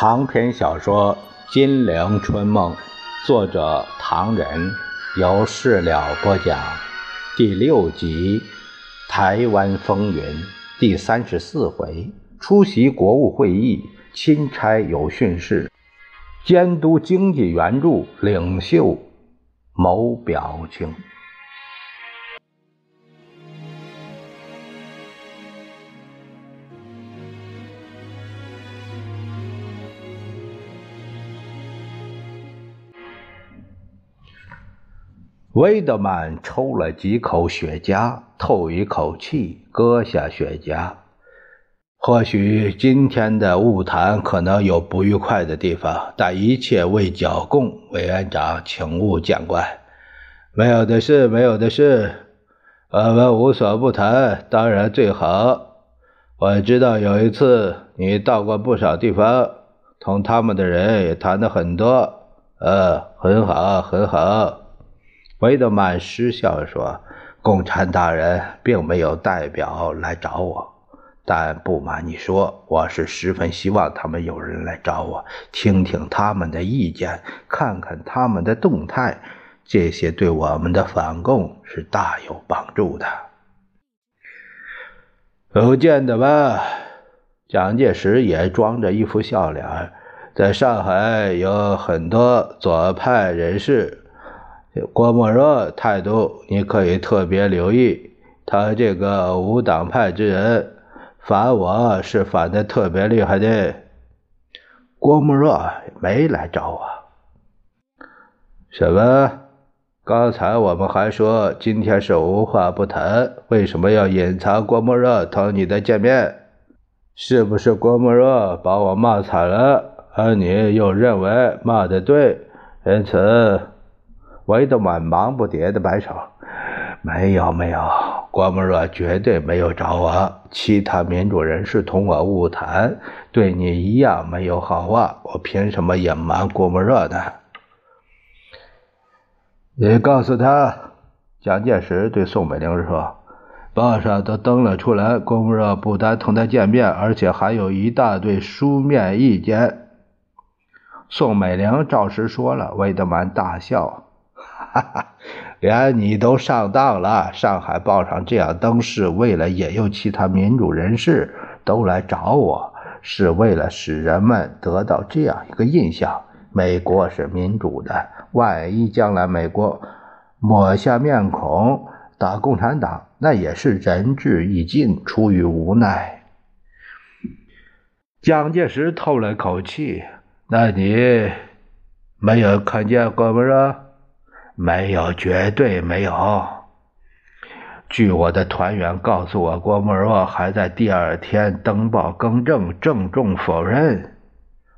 长篇小说《金陵春梦》，作者唐人，由事了播讲，第六集《台湾风云》第三十四回：出席国务会议，钦差有训示，监督经济援助领袖谋表情。维德曼抽了几口雪茄，透一口气，割下雪茄。或许今天的晤谈可能有不愉快的地方，但一切为剿共。委员长，请勿见怪。没有的事，没有的事。我们无所不谈，当然最好。我知道有一次你到过不少地方，同他们的人也谈的很多。呃，很好，很好。维德曼失笑说：“共产党人并没有代表来找我，但不瞒你说，我是十分希望他们有人来找我，听听他们的意见，看看他们的动态，这些对我们的反共是大有帮助的。”不见得吧？蒋介石也装着一副笑脸，在上海有很多左派人士。郭沫若态度，你可以特别留意。他这个无党派之人，反我是反的特别厉害的。郭沫若没来找我。什么？刚才我们还说今天是无话不谈，为什么要隐藏郭沫若同你的见面？是不是郭沫若把我骂惨了，而你又认为骂的对，因此？维德曼忙不迭的摆手：“没有，没有，郭沫若绝对没有找我。其他民主人士同我晤谈，对你一样没有好话。我凭什么隐瞒郭沫若呢？”你告诉他，蒋介石对宋美龄说：“报上都登了出来，郭沫若不但同他见面，而且还有一大堆书面意见。”宋美龄照实说了。魏德曼大笑。哈哈，连你都上当了！上海报上这样登，是为了引诱其他民主人士都来找我，是为了使人们得到这样一个印象：美国是民主的。万一将来美国抹下面孔打共产党，那也是仁至义尽，出于无奈。蒋介石透了口气：“那你没有看见郭沫若？”没有，绝对没有。据我的团员告诉我，郭沫若还在第二天登报更正，郑重否认。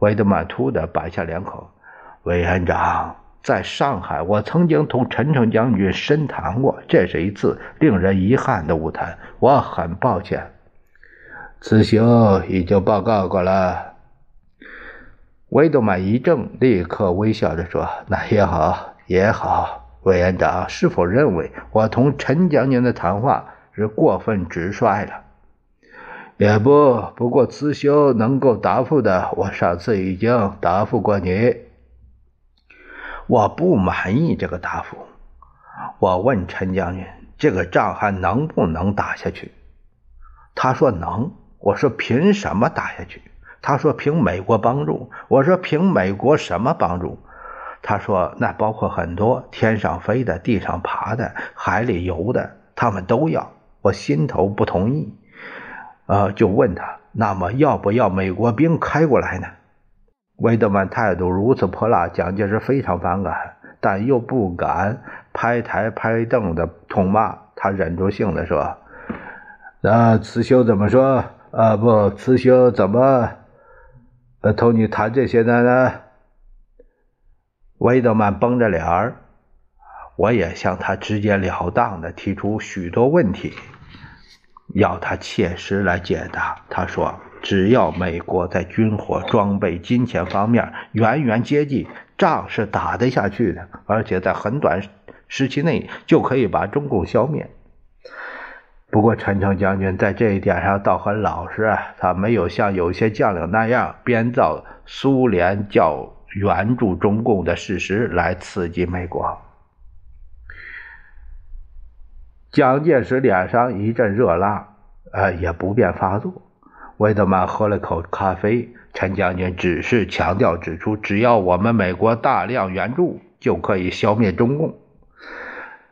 维德曼突的摆下脸孔：“委员长，在上海，我曾经同陈诚将军深谈过，这是一次令人遗憾的误谈，我很抱歉。此行已经报告过了。”维德曼一怔，立刻微笑着说：“那也好。”也好，委员长是否认为我同陈将军的谈话是过分直率了？也不，不过慈修能够答复的，我上次已经答复过你。我不满意这个答复。我问陈将军，这个仗还能不能打下去？他说能。我说凭什么打下去？他说凭美国帮助。我说凭美国什么帮助？他说：“那包括很多天上飞的、地上爬的、海里游的，他们都要。”我心头不同意，呃，就问他：“那么要不要美国兵开过来呢？”维德曼态度如此泼辣，蒋介石非常反感，但又不敢拍台拍凳的痛骂。他忍住性子说：“那慈修怎么说？啊，不，慈修怎么呃同你谈这些的呢？”维德曼绷着脸儿，我也向他直截了当的提出许多问题，要他切实来解答。他说：“只要美国在军火、装备、金钱方面远远接近，仗是打得下去的，而且在很短时期内就可以把中共消灭。”不过陈诚将军在这一点上倒很老实，他没有像有些将领那样编造苏联叫援助中共的事实来刺激美国。蒋介石脸上一阵热辣，呃，也不便发作。魏德曼喝了口咖啡，陈将军只是强调指出，只要我们美国大量援助，就可以消灭中共。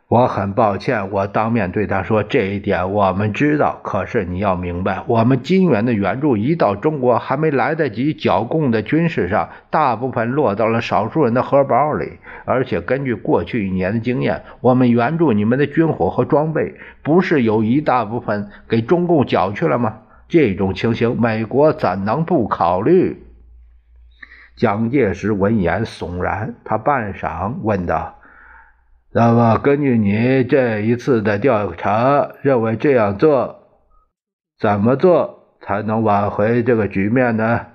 我很抱歉，我当面对他说这一点我们知道。可是你要明白，我们金元的援助一到中国，还没来得及剿共的军事上，大部分落到了少数人的荷包里。而且根据过去一年的经验，我们援助你们的军火和装备，不是有一大部分给中共缴去了吗？这种情形，美国怎能不考虑？蒋介石闻言悚然，他半晌问道。那么，根据你这一次的调查，认为这样做怎么做才能挽回这个局面呢？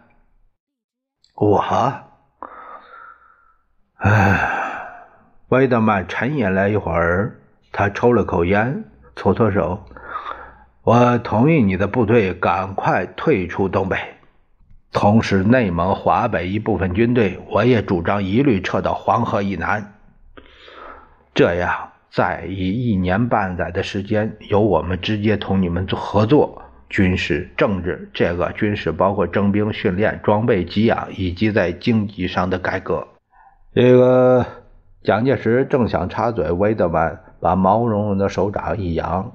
我，唉，魏德曼沉吟了一会儿，他抽了口烟，搓搓手。我同意你的部队赶快退出东北，同时内蒙、华北一部分军队，我也主张一律撤到黄河以南。这样，再以一年半载的时间，由我们直接同你们合作，军事、政治，这个军事包括征兵、训练、装备、给养，以及在经济上的改革。这个蒋介石正想插嘴，韦德曼把毛茸茸的手掌一扬：“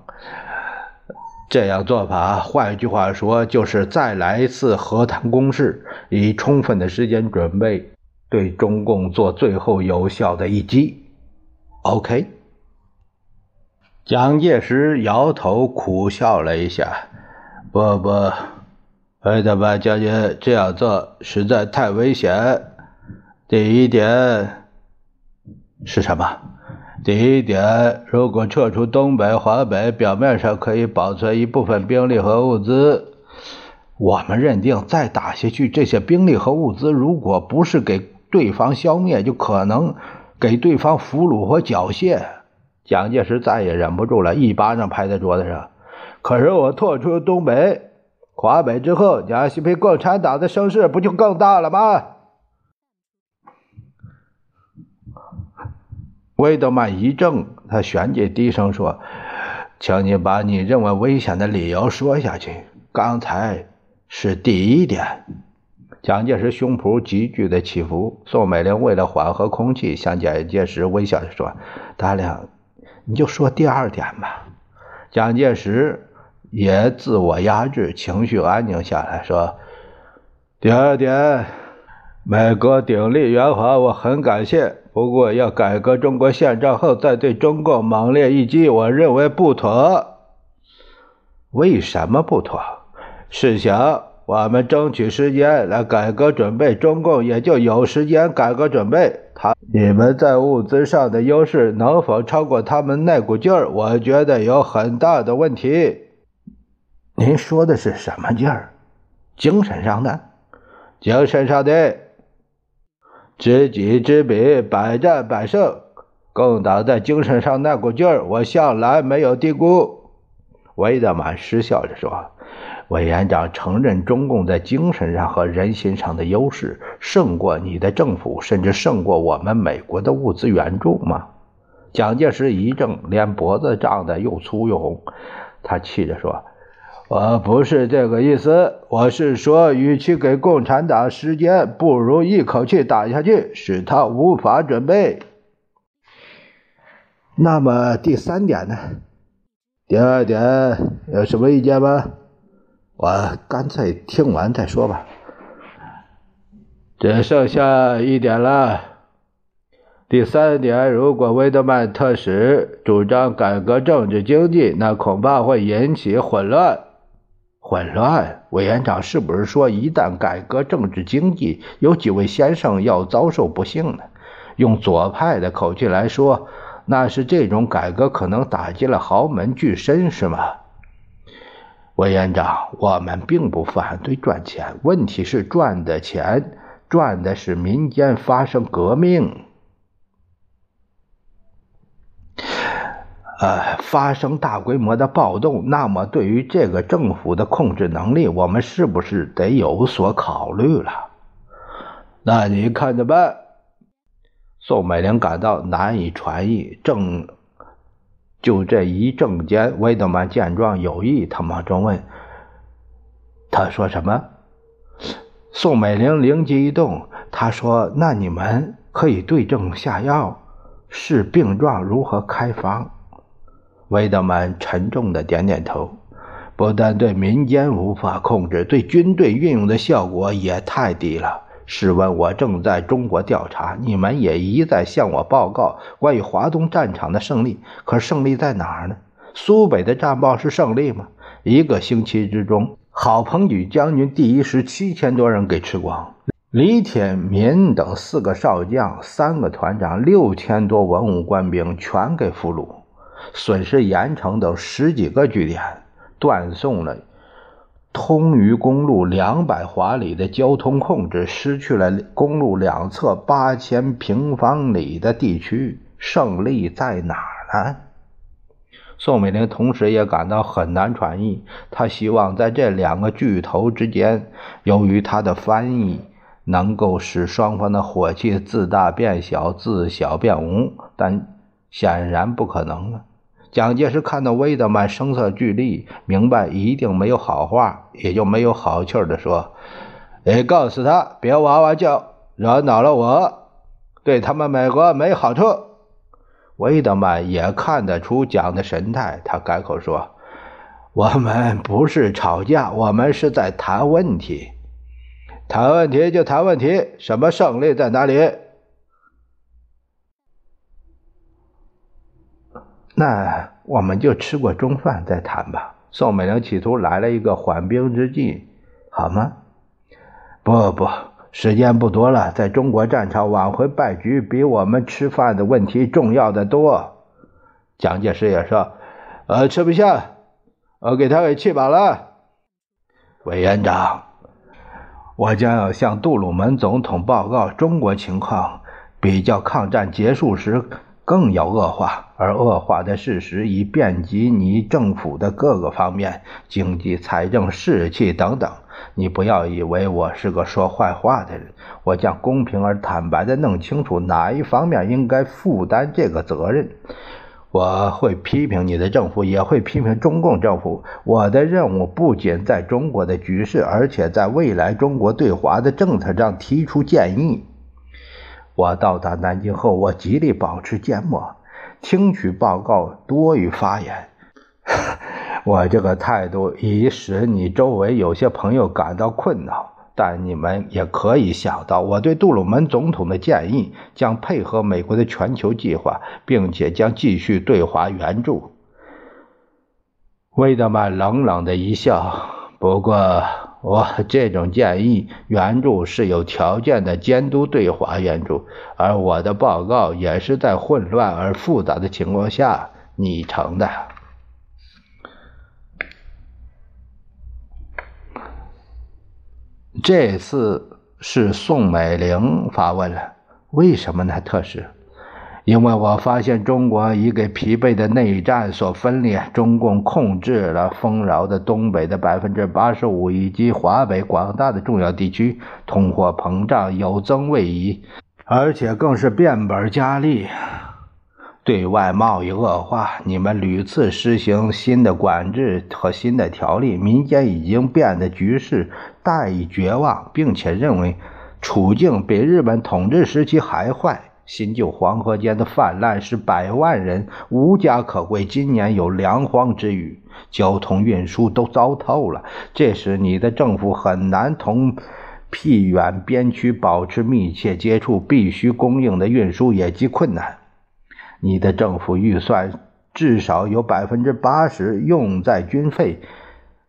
这样做法，换句话说，就是再来一次和谈攻势，以充分的时间准备，对中共做最后有效的一击。” OK，蒋介石摇头苦笑了一下，不不，魏德曼将军这样做实在太危险。第一点是什么？第一点，如果撤出东北、华北，表面上可以保存一部分兵力和物资，我们认定再打下去，这些兵力和物资如果不是给对方消灭，就可能。给对方俘虏和缴械，蒋介石再也忍不住了，一巴掌拍在桌子上。可是我退出东北、华北之后，蒋西被共产党的声势不就更大了吗？魏德曼一怔，他旋即低声说：“请你把你认为危险的理由说下去。刚才是第一点。”蒋介石胸脯急剧的起伏，宋美龄为了缓和空气，向蒋介石微笑着说：“大亮，你就说第二点吧。”蒋介石也自我压制，情绪安静下来，说：“第二点，美国鼎力援华，我很感谢。不过要改革中国宪章后再对中共猛烈一击，我认为不妥。为什么不妥？试想。”我们争取时间来改革准备，中共也就有时间改革准备。他你们在物资上的优势能否超过他们那股劲儿？我觉得有很大的问题。您说的是什么劲儿？精神上的？精神上的？知己知彼，百战百胜。共党在精神上那股劲儿，我向来没有低估。韦德曼失笑着说。委员长承认中共在精神上和人心上的优势胜过你的政府，甚至胜过我们美国的物资援助吗？蒋介石一怔，连脖子胀得又粗又红。他气着说：“我不是这个意思，我是说，与其给共产党时间，不如一口气打下去，使他无法准备。”那么第三点呢？第二点有什么意见吗？我干脆听完再说吧。只剩下一点了。第三点，如果威德曼特使主张改革政治经济，那恐怕会引起混乱。混乱？委员长是不是说，一旦改革政治经济，有几位先生要遭受不幸呢？用左派的口气来说，那是这种改革可能打击了豪门巨绅，是吗？委员长，我们并不反对赚钱，问题是赚的钱赚的是民间发生革命。呃，发生大规模的暴动，那么对于这个政府的控制能力，我们是不是得有所考虑了？那你看着办。宋美龄感到难以传译，正就这一正间，威德曼见状有意，他忙中问：“他说什么？”宋美龄灵机一动，他说：“那你们可以对症下药，视病状如何开方。”威德曼沉重的点点头。不但对民间无法控制，对军队运用的效果也太低了。试问，我正在中国调查，你们也一再向我报告关于华东战场的胜利，可胜利在哪儿呢？苏北的战报是胜利吗？一个星期之中，郝鹏举将军第一师七千多人给吃光，李铁民等四个少将、三个团长、六千多文武官兵全给俘虏。损失盐城等十几个据点，断送了通于公路两百华里的交通控制，失去了公路两侧八千平方里的地区。胜利在哪儿呢？宋美龄同时也感到很难传译。她希望在这两个巨头之间，由于她的翻译能够使双方的火气自大变小，自小变无，但显然不可能了。蒋介石看到威德曼声色俱厉，明白一定没有好话，也就没有好气儿的说：“哎，告诉他别哇哇叫，惹恼了我，对他们美国没好处。”威德曼也看得出蒋的神态，他改口说：“我们不是吵架，我们是在谈问题。谈问题就谈问题，什么胜利在哪里？”那我们就吃过中饭再谈吧。宋美龄企图来了一个缓兵之计，好吗？不不，时间不多了。在中国战场挽回败局，比我们吃饭的问题重要的多。蒋介石也说：“呃，吃不下，我给他给气饱了。”委员长，我将要向杜鲁门总统报告中国情况，比较抗战结束时。更要恶化，而恶化的事实已遍及你政府的各个方面，经济、财政、士气等等。你不要以为我是个说坏话的人，我将公平而坦白地弄清楚哪一方面应该负担这个责任。我会批评你的政府，也会批评中共政府。我的任务不仅在中国的局势，而且在未来中国对华的政策上提出建议。我到达南京后，我极力保持缄默，听取报告多于发言。我这个态度已使你周围有些朋友感到困扰，但你们也可以想到，我对杜鲁门总统的建议将配合美国的全球计划，并且将继续对华援助。威德曼冷冷的一笑，不过。我这种建议援助是有条件的监督对华援助，而我的报告也是在混乱而复杂的情况下拟成的。这次是宋美龄发问了，为什么呢？特使？因为我发现中国已给疲惫的内战所分裂，中共控制了丰饶的东北的百分之八十五以及华北广大的重要地区，通货膨胀有增未已，而且更是变本加厉。对外贸易恶化，你们屡次实行新的管制和新的条例，民间已经变得局势大以绝望，并且认为处境比日本统治时期还坏。新旧黄河间的泛滥使百万人无家可归，今年有粮荒之虞，交通运输都糟透了。这时你的政府很难同僻远边区保持密切接触，必须供应的运输也极困难。你的政府预算至少有百分之八十用在军费，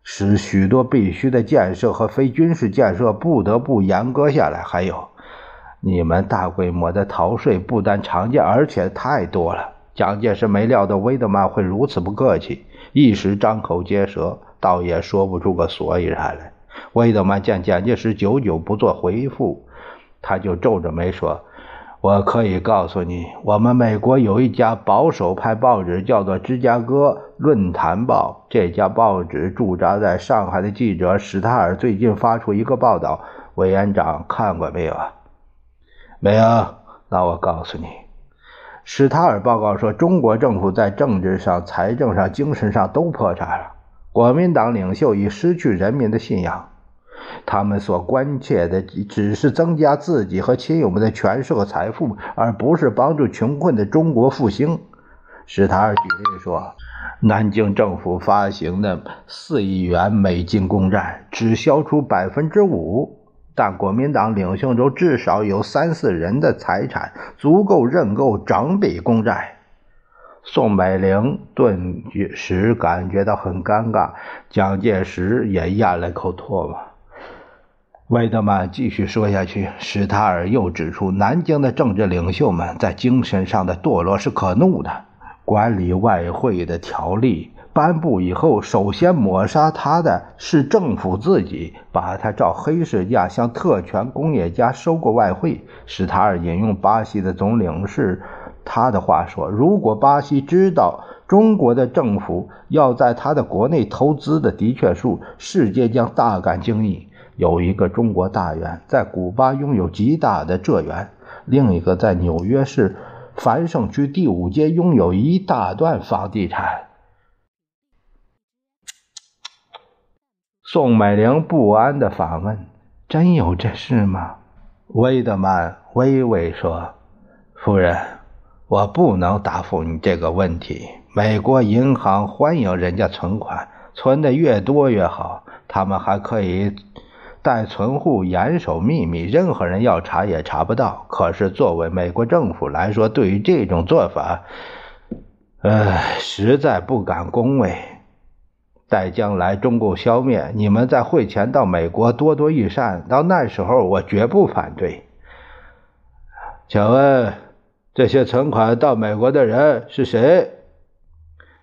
使许多必须的建设和非军事建设不得不严格下来。还有。你们大规模的逃税不但常见，而且太多了。蒋介石没料到威德曼会如此不客气，一时张口结舌，倒也说不出个所以然来。威德曼见蒋介石久久不做回复，他就皱着眉说：“我可以告诉你，我们美国有一家保守派报纸，叫做《芝加哥论坛报》。这家报纸驻扎在上海的记者史塔尔最近发出一个报道，委员长看过没有啊？没有。那我告诉你，史塔尔报告说，中国政府在政治上、财政上、精神上都破产了。国民党领袖已失去人民的信仰。他们所关切的只是增加自己和亲友们的权势和财富，而不是帮助穷困的中国复兴。史塔尔举例说，南京政府发行的四亿元美金公债只销出百分之五，但国民党领袖中至少有三四人的财产足够认购整笔公债。宋美龄顿时感觉到很尴尬，蒋介石也咽了口唾沫。魏德曼继续说下去，史塔尔又指出，南京的政治领袖们在精神上的堕落是可怒的。管理外汇的条例颁布以后，首先抹杀他的是政府自己，把他照黑市价向特权工业家收购外汇。史塔尔引用巴西的总领事他的话说：“如果巴西知道中国的政府要在他的国内投资的的确数，世界将大感惊异。”有一个中国大员在古巴拥有极大的蔗园，另一个在纽约市繁盛区第五街拥有一大段房地产。宋美龄不安地反问：“真有这事吗？”威德曼微微说：“夫人，我不能答复你这个问题。美国银行欢迎人家存款，存的越多越好，他们还可以。”待存户严守秘密，任何人要查也查不到。可是作为美国政府来说，对于这种做法，呃，实在不敢恭维。待将来中共消灭，你们在汇钱到美国多多益善，到那时候我绝不反对。请问这些存款到美国的人是谁？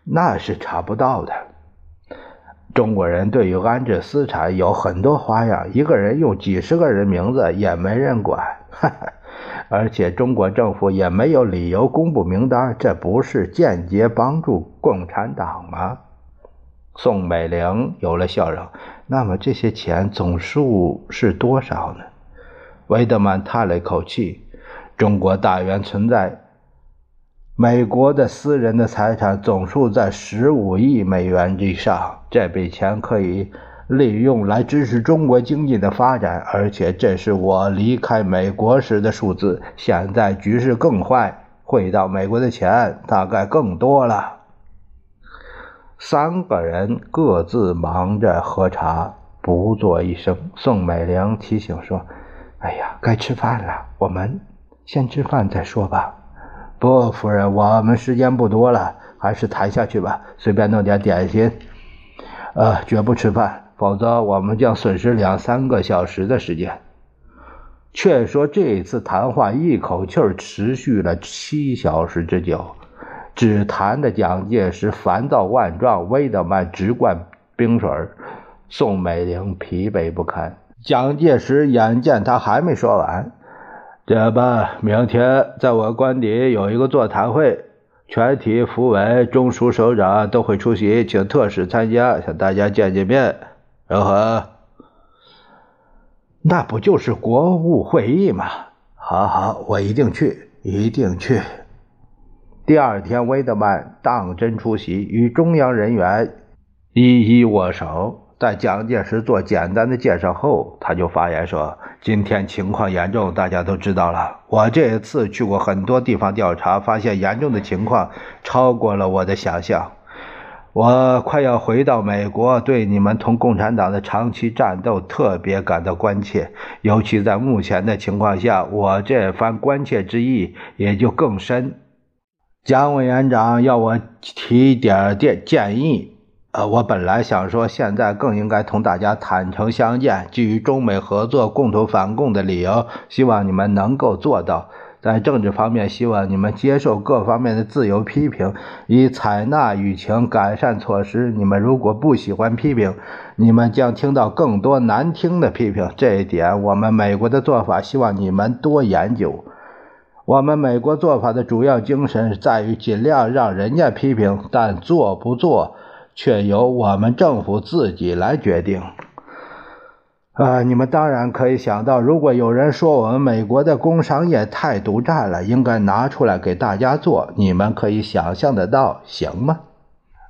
那是查不到的。中国人对于安置私产有很多花样，一个人用几十个人名字也没人管，而且中国政府也没有理由公布名单，这不是间接帮助共产党吗？宋美龄有了笑容。那么这些钱总数是多少呢？维德曼叹了一口气：中国大员存在。美国的私人的财产总数在十五亿美元以上，这笔钱可以利用来支持中国经济的发展，而且这是我离开美国时的数字。现在局势更坏，汇到美国的钱大概更多了。三个人各自忙着喝茶，不做一声。宋美龄提醒说：“哎呀，该吃饭了，我们先吃饭再说吧。”不，夫人，我们时间不多了，还是谈下去吧。随便弄点点心，呃，绝不吃饭，否则我们将损失两三个小时的时间。却说这次谈话一口气持续了七小时之久，只谈的蒋介石烦躁万状，威德曼直灌冰水，宋美龄疲惫不堪。蒋介石眼见他还没说完。这样吧，明天在我官邸有一个座谈会，全体副委、中书首长都会出席，请特使参加，向大家见见面，如何？那不就是国务会议吗？好好，我一定去，一定去。第二天，威德曼当真出席，与中央人员一一握手。在蒋介石做简单的介绍后，他就发言说：“今天情况严重，大家都知道了。我这一次去过很多地方调查，发现严重的情况超过了我的想象。我快要回到美国，对你们同共产党的长期战斗特别感到关切，尤其在目前的情况下，我这番关切之意也就更深。蒋委员长要我提点点建议。”呃，我本来想说，现在更应该同大家坦诚相见，基于中美合作、共同反共的理由，希望你们能够做到。在政治方面，希望你们接受各方面的自由批评，以采纳舆情改善措施。你们如果不喜欢批评，你们将听到更多难听的批评。这一点，我们美国的做法，希望你们多研究。我们美国做法的主要精神在于尽量让人家批评，但做不做却由我们政府自己来决定。啊，你们当然可以想到，如果有人说我们美国的工商业太独占了，应该拿出来给大家做，你们可以想象得到，行吗？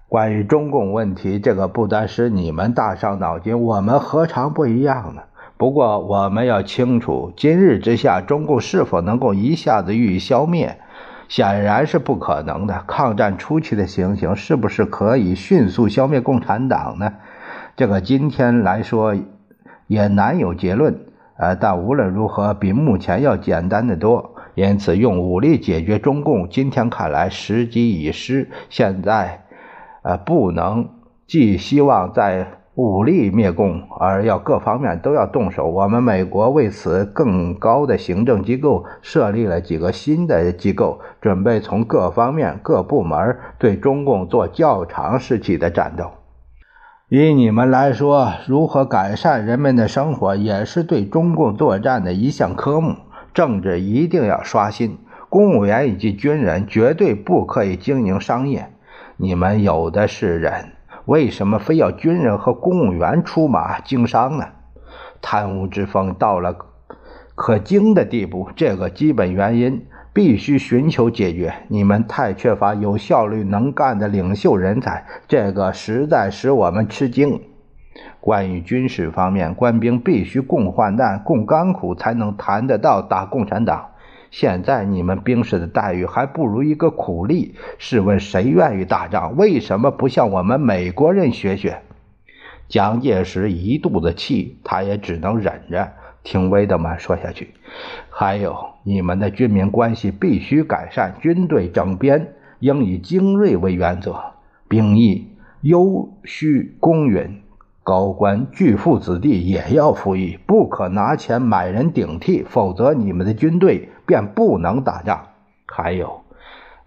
关于中共问题，这个不单是你们大伤脑筋，我们何尝不一样呢？不过我们要清楚，今日之下，中共是否能够一下子予以消灭，显然是不可能的。抗战初期的情形，是不是可以迅速消灭共产党呢？这个今天来说。也难有结论，呃，但无论如何，比目前要简单的多。因此，用武力解决中共，今天看来时机已失。现在，呃，不能寄希望在武力灭共，而要各方面都要动手。我们美国为此更高的行政机构设立了几个新的机构，准备从各方面、各部门对中共做较长时期的战斗。以你们来说，如何改善人们的生活，也是对中共作战的一项科目。政治一定要刷新，公务员以及军人绝对不可以经营商业。你们有的是人，为什么非要军人和公务员出马经商呢？贪污之风到了可惊的地步，这个基本原因。必须寻求解决。你们太缺乏有效率、能干的领袖人才，这个实在使我们吃惊。关于军事方面，官兵必须共患难、共甘苦，才能谈得到打共产党。现在你们兵士的待遇还不如一个苦力。试问谁愿意打仗？为什么不向我们美国人学学？蒋介石一肚子气，他也只能忍着。听威德曼说下去。还有，你们的军民关系必须改善，军队整编应以精锐为原则，兵役优需公允，高官巨富子弟也要服役，不可拿钱买人顶替，否则你们的军队便不能打仗。还有，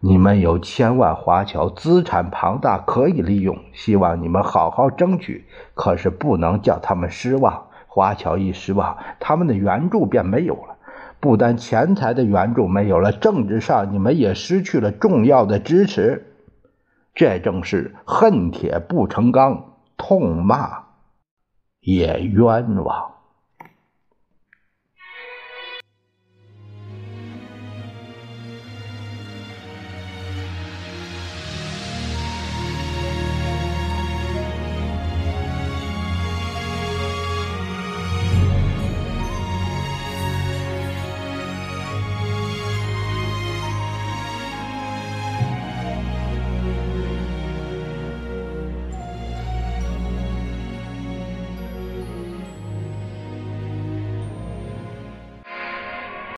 你们有千万华侨，资产庞大，可以利用，希望你们好好争取，可是不能叫他们失望。华侨一失望，他们的援助便没有了。不但钱财的援助没有了，政治上你们也失去了重要的支持。这正是恨铁不成钢，痛骂也冤枉。